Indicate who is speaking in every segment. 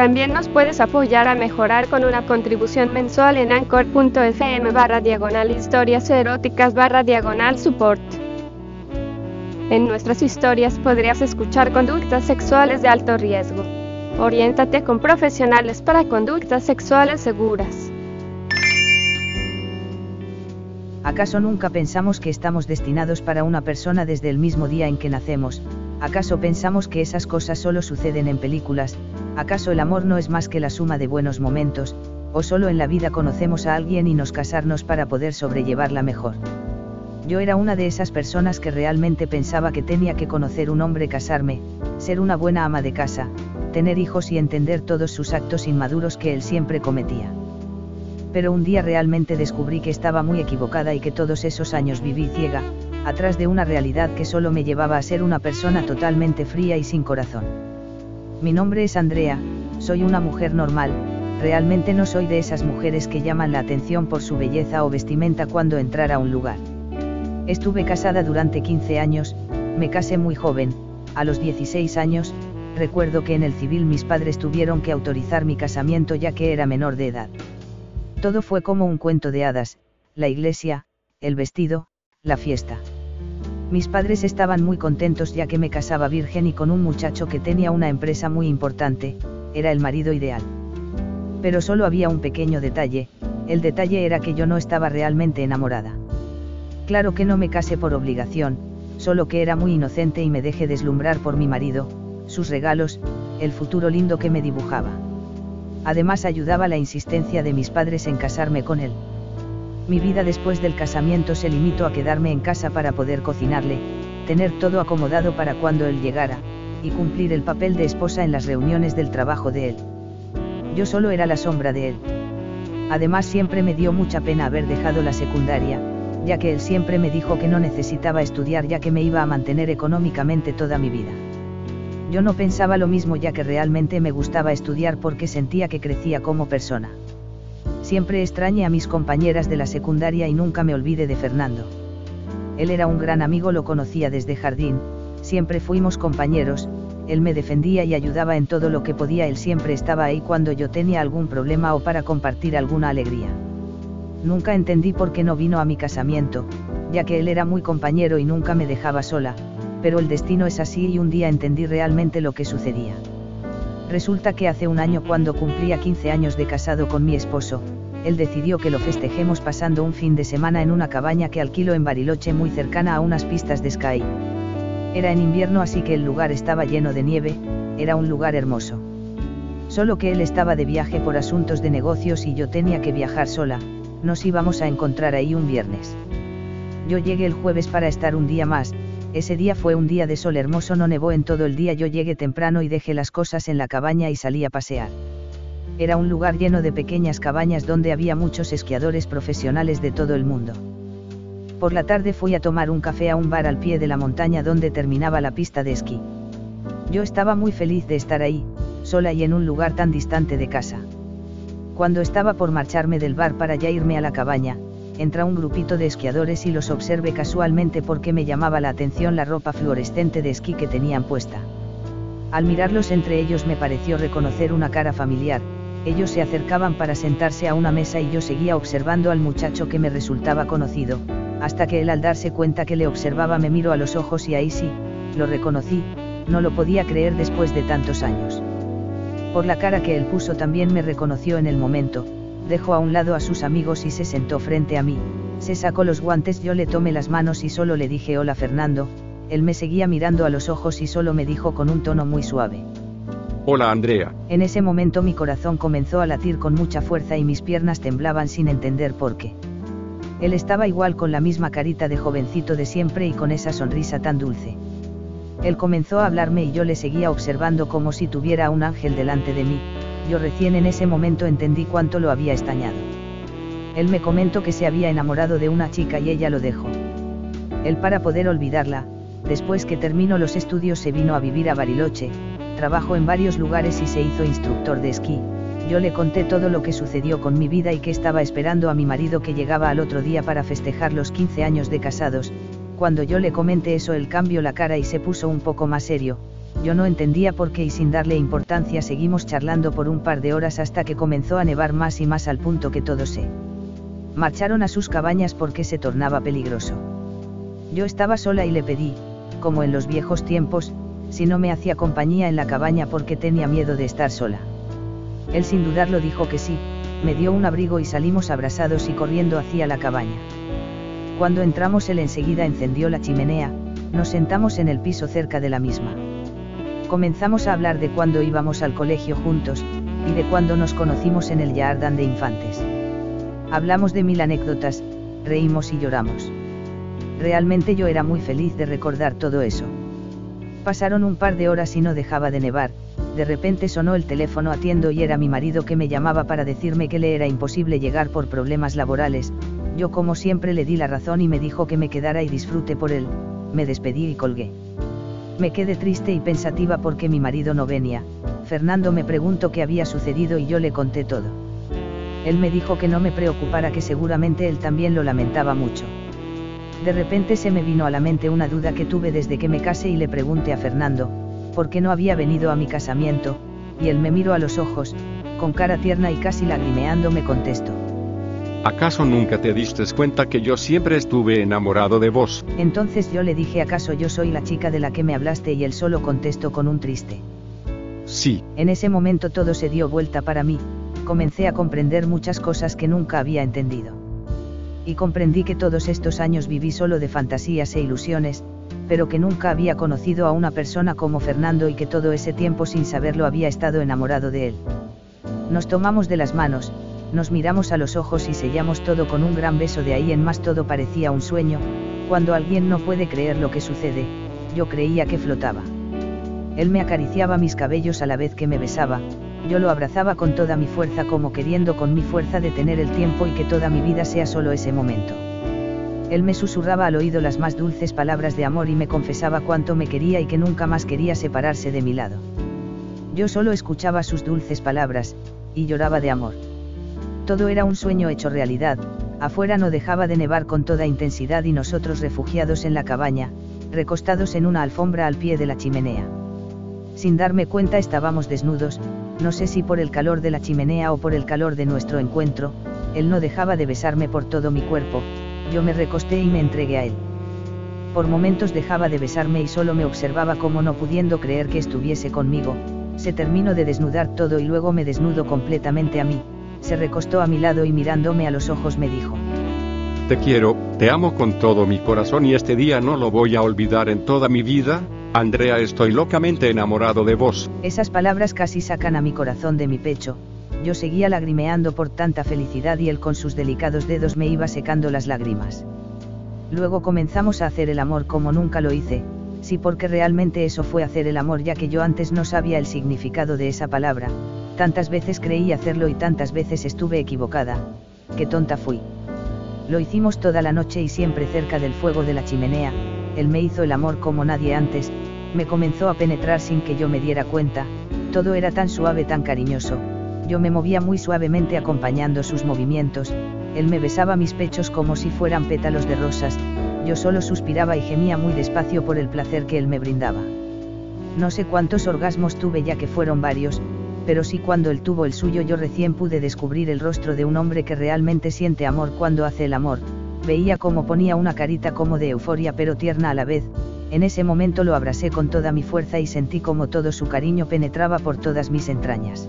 Speaker 1: También nos puedes apoyar a mejorar con una contribución mensual en anchor.fm barra diagonal historias eróticas barra diagonal support. En nuestras historias podrías escuchar conductas sexuales de alto riesgo. Oriéntate con profesionales para conductas sexuales seguras.
Speaker 2: ¿Acaso nunca pensamos que estamos destinados para una persona desde el mismo día en que nacemos? ¿Acaso pensamos que esas cosas solo suceden en películas? ¿Acaso el amor no es más que la suma de buenos momentos? ¿O solo en la vida conocemos a alguien y nos casarnos para poder sobrellevarla mejor? Yo era una de esas personas que realmente pensaba que tenía que conocer un hombre, casarme, ser una buena ama de casa, tener hijos y entender todos sus actos inmaduros que él siempre cometía pero un día realmente descubrí que estaba muy equivocada y que todos esos años viví ciega, atrás de una realidad que solo me llevaba a ser una persona totalmente fría y sin corazón. Mi nombre es Andrea, soy una mujer normal, realmente no soy de esas mujeres que llaman la atención por su belleza o vestimenta cuando entrar a un lugar. Estuve casada durante 15 años, me casé muy joven, a los 16 años, recuerdo que en el civil mis padres tuvieron que autorizar mi casamiento ya que era menor de edad. Todo fue como un cuento de hadas, la iglesia, el vestido, la fiesta. Mis padres estaban muy contentos ya que me casaba virgen y con un muchacho que tenía una empresa muy importante, era el marido ideal. Pero solo había un pequeño detalle, el detalle era que yo no estaba realmente enamorada. Claro que no me casé por obligación, solo que era muy inocente y me dejé deslumbrar por mi marido, sus regalos, el futuro lindo que me dibujaba además ayudaba la insistencia de mis padres en casarme con él. Mi vida después del casamiento se limitó a quedarme en casa para poder cocinarle, tener todo acomodado para cuando él llegara, y cumplir el papel de esposa en las reuniones del trabajo de él. Yo solo era la sombra de él. Además siempre me dio mucha pena haber dejado la secundaria, ya que él siempre me dijo que no necesitaba estudiar ya que me iba a mantener económicamente toda mi vida. Yo no pensaba lo mismo ya que realmente me gustaba estudiar porque sentía que crecía como persona. Siempre extrañé a mis compañeras de la secundaria y nunca me olvidé de Fernando. Él era un gran amigo, lo conocía desde jardín, siempre fuimos compañeros, él me defendía y ayudaba en todo lo que podía, él siempre estaba ahí cuando yo tenía algún problema o para compartir alguna alegría. Nunca entendí por qué no vino a mi casamiento, ya que él era muy compañero y nunca me dejaba sola, pero el destino es así y un día entendí realmente lo que sucedía. Resulta que hace un año cuando cumplía 15 años de casado con mi esposo, él decidió que lo festejemos pasando un fin de semana en una cabaña que alquilo en Bariloche muy cercana a unas pistas de Sky. Era en invierno así que el lugar estaba lleno de nieve, era un lugar hermoso. Solo que él estaba de viaje por asuntos de negocios y yo tenía que viajar sola, nos íbamos a encontrar ahí un viernes. Yo llegué el jueves para estar un día más, ese día fue un día de sol hermoso, no nevó en todo el día, yo llegué temprano y dejé las cosas en la cabaña y salí a pasear. Era un lugar lleno de pequeñas cabañas donde había muchos esquiadores profesionales de todo el mundo. Por la tarde fui a tomar un café a un bar al pie de la montaña donde terminaba la pista de esquí. Yo estaba muy feliz de estar ahí, sola y en un lugar tan distante de casa. Cuando estaba por marcharme del bar para ya irme a la cabaña, entra un grupito de esquiadores y los observé casualmente porque me llamaba la atención la ropa fluorescente de esquí que tenían puesta. Al mirarlos entre ellos me pareció reconocer una cara familiar, ellos se acercaban para sentarse a una mesa y yo seguía observando al muchacho que me resultaba conocido, hasta que él al darse cuenta que le observaba me miró a los ojos y ahí sí, lo reconocí, no lo podía creer después de tantos años. Por la cara que él puso también me reconoció en el momento, dejó a un lado a sus amigos y se sentó frente a mí, se sacó los guantes, yo le tomé las manos y solo le dije hola Fernando, él me seguía mirando a los ojos y solo me dijo con un tono muy suave.
Speaker 3: Hola Andrea.
Speaker 2: En ese momento mi corazón comenzó a latir con mucha fuerza y mis piernas temblaban sin entender por qué. Él estaba igual con la misma carita de jovencito de siempre y con esa sonrisa tan dulce. Él comenzó a hablarme y yo le seguía observando como si tuviera un ángel delante de mí, yo recién en ese momento entendí cuánto lo había estañado. Él me comentó que se había enamorado de una chica y ella lo dejó. Él para poder olvidarla, después que terminó los estudios se vino a vivir a Bariloche, trabajó en varios lugares y se hizo instructor de esquí. Yo le conté todo lo que sucedió con mi vida y que estaba esperando a mi marido que llegaba al otro día para festejar los 15 años de casados. Cuando yo le comenté eso él cambió la cara y se puso un poco más serio. Yo no entendía por qué y sin darle importancia seguimos charlando por un par de horas hasta que comenzó a nevar más y más al punto que todos se marcharon a sus cabañas porque se tornaba peligroso. Yo estaba sola y le pedí, como en los viejos tiempos, si no me hacía compañía en la cabaña porque tenía miedo de estar sola. Él sin dudarlo dijo que sí, me dio un abrigo y salimos abrazados y corriendo hacia la cabaña. Cuando entramos él enseguida encendió la chimenea, nos sentamos en el piso cerca de la misma. Comenzamos a hablar de cuando íbamos al colegio juntos, y de cuando nos conocimos en el Jardín de Infantes. Hablamos de mil anécdotas, reímos y lloramos. Realmente yo era muy feliz de recordar todo eso. Pasaron un par de horas y no dejaba de nevar, de repente sonó el teléfono atiendo y era mi marido que me llamaba para decirme que le era imposible llegar por problemas laborales, yo como siempre le di la razón y me dijo que me quedara y disfrute por él, me despedí y colgué. Me quedé triste y pensativa porque mi marido no venía, Fernando me preguntó qué había sucedido y yo le conté todo. Él me dijo que no me preocupara que seguramente él también lo lamentaba mucho. De repente se me vino a la mente una duda que tuve desde que me casé y le pregunté a Fernando, por qué no había venido a mi casamiento, y él me miró a los ojos, con cara tierna y casi lagrimeando me contestó.
Speaker 3: ¿Acaso nunca te diste cuenta que yo siempre estuve enamorado de vos?
Speaker 2: Entonces yo le dije, ¿acaso yo soy la chica de la que me hablaste? Y él solo contestó con un triste.
Speaker 3: Sí.
Speaker 2: En ese momento todo se dio vuelta para mí, comencé a comprender muchas cosas que nunca había entendido. Y comprendí que todos estos años viví solo de fantasías e ilusiones, pero que nunca había conocido a una persona como Fernando y que todo ese tiempo sin saberlo había estado enamorado de él. Nos tomamos de las manos, nos miramos a los ojos y sellamos todo con un gran beso de ahí en más todo parecía un sueño, cuando alguien no puede creer lo que sucede, yo creía que flotaba. Él me acariciaba mis cabellos a la vez que me besaba, yo lo abrazaba con toda mi fuerza como queriendo con mi fuerza detener el tiempo y que toda mi vida sea solo ese momento. Él me susurraba al oído las más dulces palabras de amor y me confesaba cuánto me quería y que nunca más quería separarse de mi lado. Yo solo escuchaba sus dulces palabras, y lloraba de amor. Todo era un sueño hecho realidad, afuera no dejaba de nevar con toda intensidad y nosotros refugiados en la cabaña, recostados en una alfombra al pie de la chimenea. Sin darme cuenta estábamos desnudos, no sé si por el calor de la chimenea o por el calor de nuestro encuentro, él no dejaba de besarme por todo mi cuerpo, yo me recosté y me entregué a él. Por momentos dejaba de besarme y solo me observaba como no pudiendo creer que estuviese conmigo, se terminó de desnudar todo y luego me desnudo completamente a mí, se recostó a mi lado y mirándome a los ojos me dijo.
Speaker 3: Te quiero, te amo con todo mi corazón y este día no lo voy a olvidar en toda mi vida, Andrea estoy locamente enamorado de vos.
Speaker 2: Esas palabras casi sacan a mi corazón de mi pecho, yo seguía lagrimeando por tanta felicidad y él con sus delicados dedos me iba secando las lágrimas. Luego comenzamos a hacer el amor como nunca lo hice, sí porque realmente eso fue hacer el amor ya que yo antes no sabía el significado de esa palabra, tantas veces creí hacerlo y tantas veces estuve equivocada, qué tonta fui. Lo hicimos toda la noche y siempre cerca del fuego de la chimenea, él me hizo el amor como nadie antes, me comenzó a penetrar sin que yo me diera cuenta, todo era tan suave, tan cariñoso, yo me movía muy suavemente acompañando sus movimientos, él me besaba mis pechos como si fueran pétalos de rosas, yo solo suspiraba y gemía muy despacio por el placer que él me brindaba. No sé cuántos orgasmos tuve ya que fueron varios, pero sí cuando él tuvo el suyo yo recién pude descubrir el rostro de un hombre que realmente siente amor cuando hace el amor, veía cómo ponía una carita como de euforia pero tierna a la vez, en ese momento lo abracé con toda mi fuerza y sentí como todo su cariño penetraba por todas mis entrañas.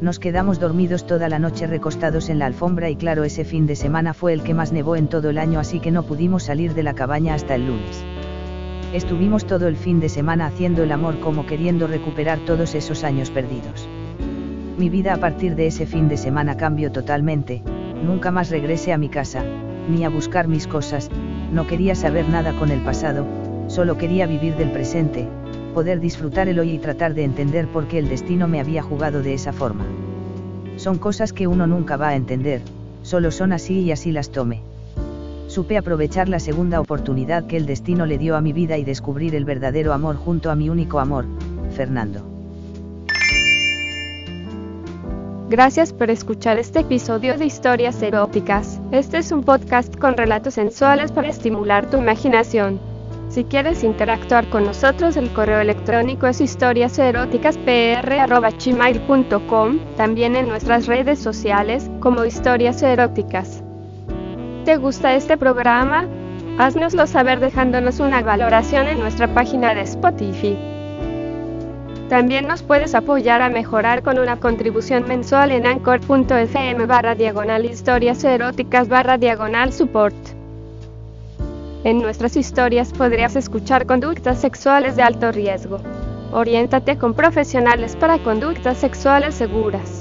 Speaker 2: Nos quedamos dormidos toda la noche recostados en la alfombra y claro ese fin de semana fue el que más nevó en todo el año así que no pudimos salir de la cabaña hasta el lunes. Estuvimos todo el fin de semana haciendo el amor como queriendo recuperar todos esos años perdidos. Mi vida a partir de ese fin de semana cambió totalmente, nunca más regresé a mi casa, ni a buscar mis cosas, no quería saber nada con el pasado, solo quería vivir del presente, poder disfrutar el hoy y tratar de entender por qué el destino me había jugado de esa forma. Son cosas que uno nunca va a entender, Solo son así y así las tome. Supe aprovechar la segunda oportunidad que el destino le dio a mi vida y descubrir el verdadero amor junto a mi único amor, Fernando.
Speaker 1: Gracias por escuchar este episodio de Historias Eróticas. Este es un podcast con relatos sensuales para estimular tu imaginación. Si quieres interactuar con nosotros, el correo electrónico es historiaseroticaspr.gmail.com, también en nuestras redes sociales como Historias Eróticas. ¿Te gusta este programa? Haznoslo saber dejándonos una valoración en nuestra página de Spotify. También nos puedes apoyar a mejorar con una contribución mensual en anchor.fm barra diagonal historias eróticas barra diagonal support. En nuestras historias podrías escuchar conductas sexuales de alto riesgo. Oriéntate con profesionales para conductas sexuales seguras.